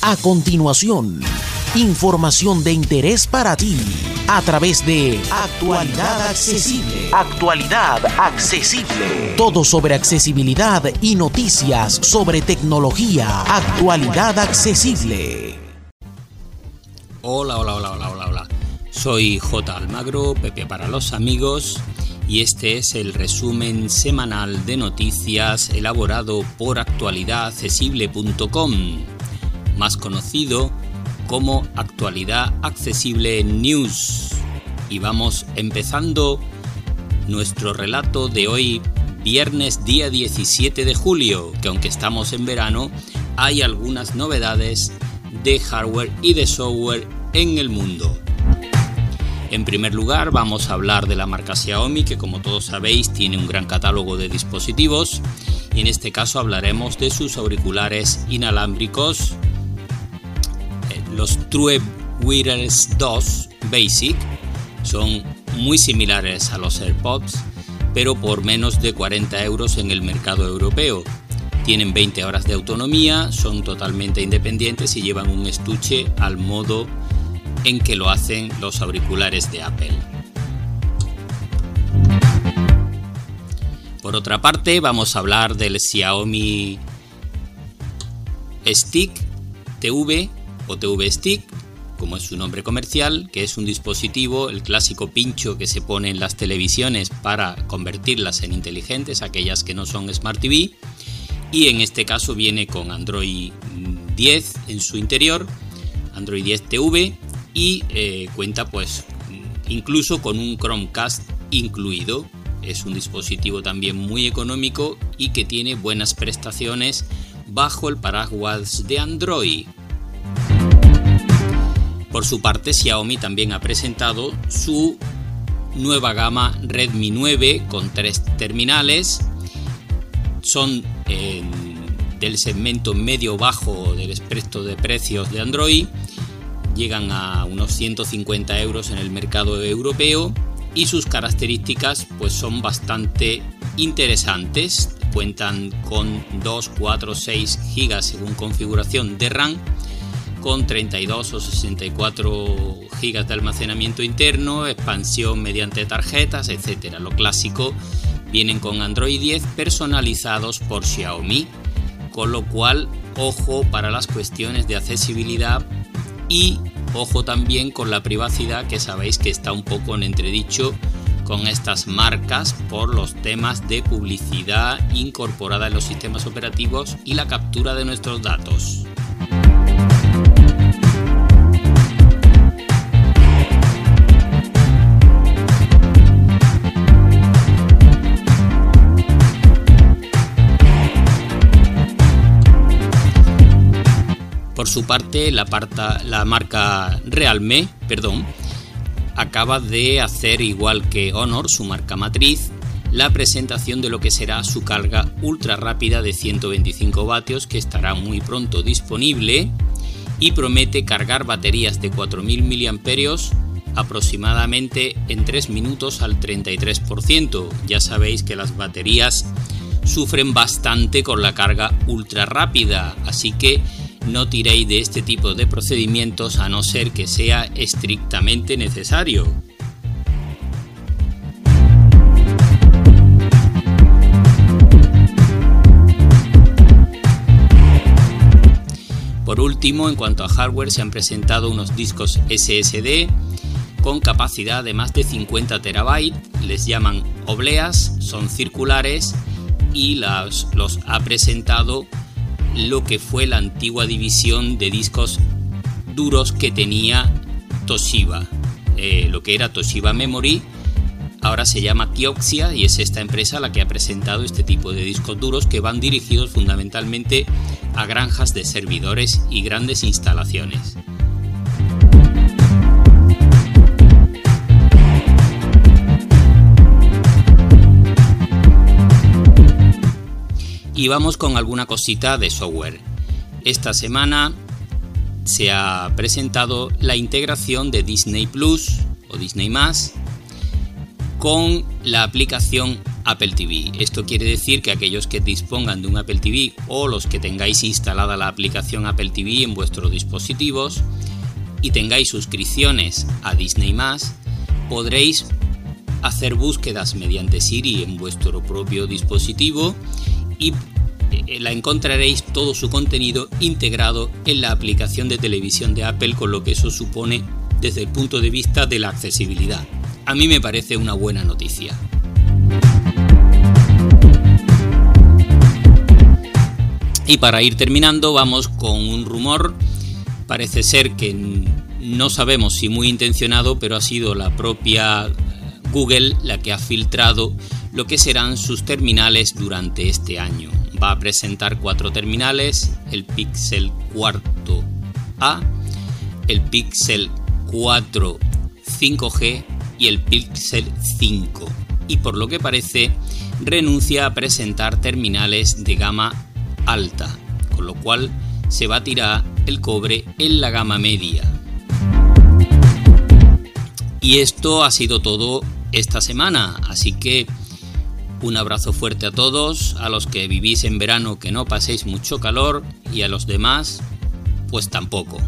A continuación, información de interés para ti a través de Actualidad Accesible. Actualidad Accesible. Todo sobre accesibilidad y noticias sobre tecnología. Actualidad Accesible. Hola, hola, hola, hola, hola, hola. Soy J. Almagro, Pepe para los amigos, y este es el resumen semanal de noticias elaborado por actualidadaccesible.com más conocido como Actualidad Accesible News. Y vamos empezando nuestro relato de hoy, viernes día 17 de julio, que aunque estamos en verano, hay algunas novedades de hardware y de software en el mundo. En primer lugar, vamos a hablar de la marca Xiaomi, que como todos sabéis tiene un gran catálogo de dispositivos. Y en este caso hablaremos de sus auriculares inalámbricos los True Wireless 2 Basic son muy similares a los AirPods, pero por menos de 40 euros en el mercado europeo. Tienen 20 horas de autonomía, son totalmente independientes y llevan un estuche al modo en que lo hacen los auriculares de Apple. Por otra parte, vamos a hablar del Xiaomi Stick TV TV Stick, como es su nombre comercial, que es un dispositivo, el clásico pincho que se pone en las televisiones para convertirlas en inteligentes, aquellas que no son Smart TV, y en este caso viene con Android 10 en su interior, Android 10 TV, y eh, cuenta pues incluso con un Chromecast incluido. Es un dispositivo también muy económico y que tiene buenas prestaciones bajo el paraguas de Android. Por su parte, Xiaomi también ha presentado su nueva gama Redmi 9 con tres terminales. Son eh, del segmento medio-bajo del espectro de precios de Android. Llegan a unos 150 euros en el mercado europeo y sus características pues son bastante interesantes. Cuentan con 2, 4, 6 GB según configuración de RAM con 32 o 64 GB de almacenamiento interno, expansión mediante tarjetas, etc. Lo clásico vienen con Android 10 personalizados por Xiaomi, con lo cual ojo para las cuestiones de accesibilidad y ojo también con la privacidad que sabéis que está un poco en entredicho con estas marcas por los temas de publicidad incorporada en los sistemas operativos y la captura de nuestros datos. Su parte, la, marca Realme, perdón, acaba de hacer, igual que Honor, su marca matriz, la presentación de lo que será su carga ultra rápida de 125 vatios que estará muy pronto disponible y promete cargar baterías de 4000 mAh aproximadamente en 3 minutos al 33%. Ya sabéis que las baterías sufren bastante con la carga ultra rápida, así que no tiréis de este tipo de procedimientos a no ser que sea estrictamente necesario. Por último, en cuanto a hardware, se han presentado unos discos SSD con capacidad de más de 50 terabytes, les llaman obleas, son circulares y los ha presentado lo que fue la antigua división de discos duros que tenía Toshiba. Eh, lo que era Toshiba Memory ahora se llama Kioxia y es esta empresa la que ha presentado este tipo de discos duros que van dirigidos fundamentalmente a granjas de servidores y grandes instalaciones. Y vamos con alguna cosita de software. Esta semana se ha presentado la integración de Disney Plus o Disney con la aplicación Apple TV. Esto quiere decir que aquellos que dispongan de un Apple TV o los que tengáis instalada la aplicación Apple TV en vuestros dispositivos y tengáis suscripciones a Disney podréis hacer búsquedas mediante Siri en vuestro propio dispositivo y eh, la encontraréis todo su contenido integrado en la aplicación de televisión de Apple, con lo que eso supone desde el punto de vista de la accesibilidad. A mí me parece una buena noticia. Y para ir terminando vamos con un rumor, parece ser que no sabemos si muy intencionado, pero ha sido la propia Google la que ha filtrado lo que serán sus terminales durante este año. Va a presentar cuatro terminales, el Pixel 4 A, el Pixel 4 5G y el Pixel 5. Y por lo que parece, renuncia a presentar terminales de gama alta, con lo cual se tirar el cobre en la gama media. Y esto ha sido todo esta semana. Así que un abrazo fuerte a todos, a los que vivís en verano que no paséis mucho calor y a los demás pues tampoco.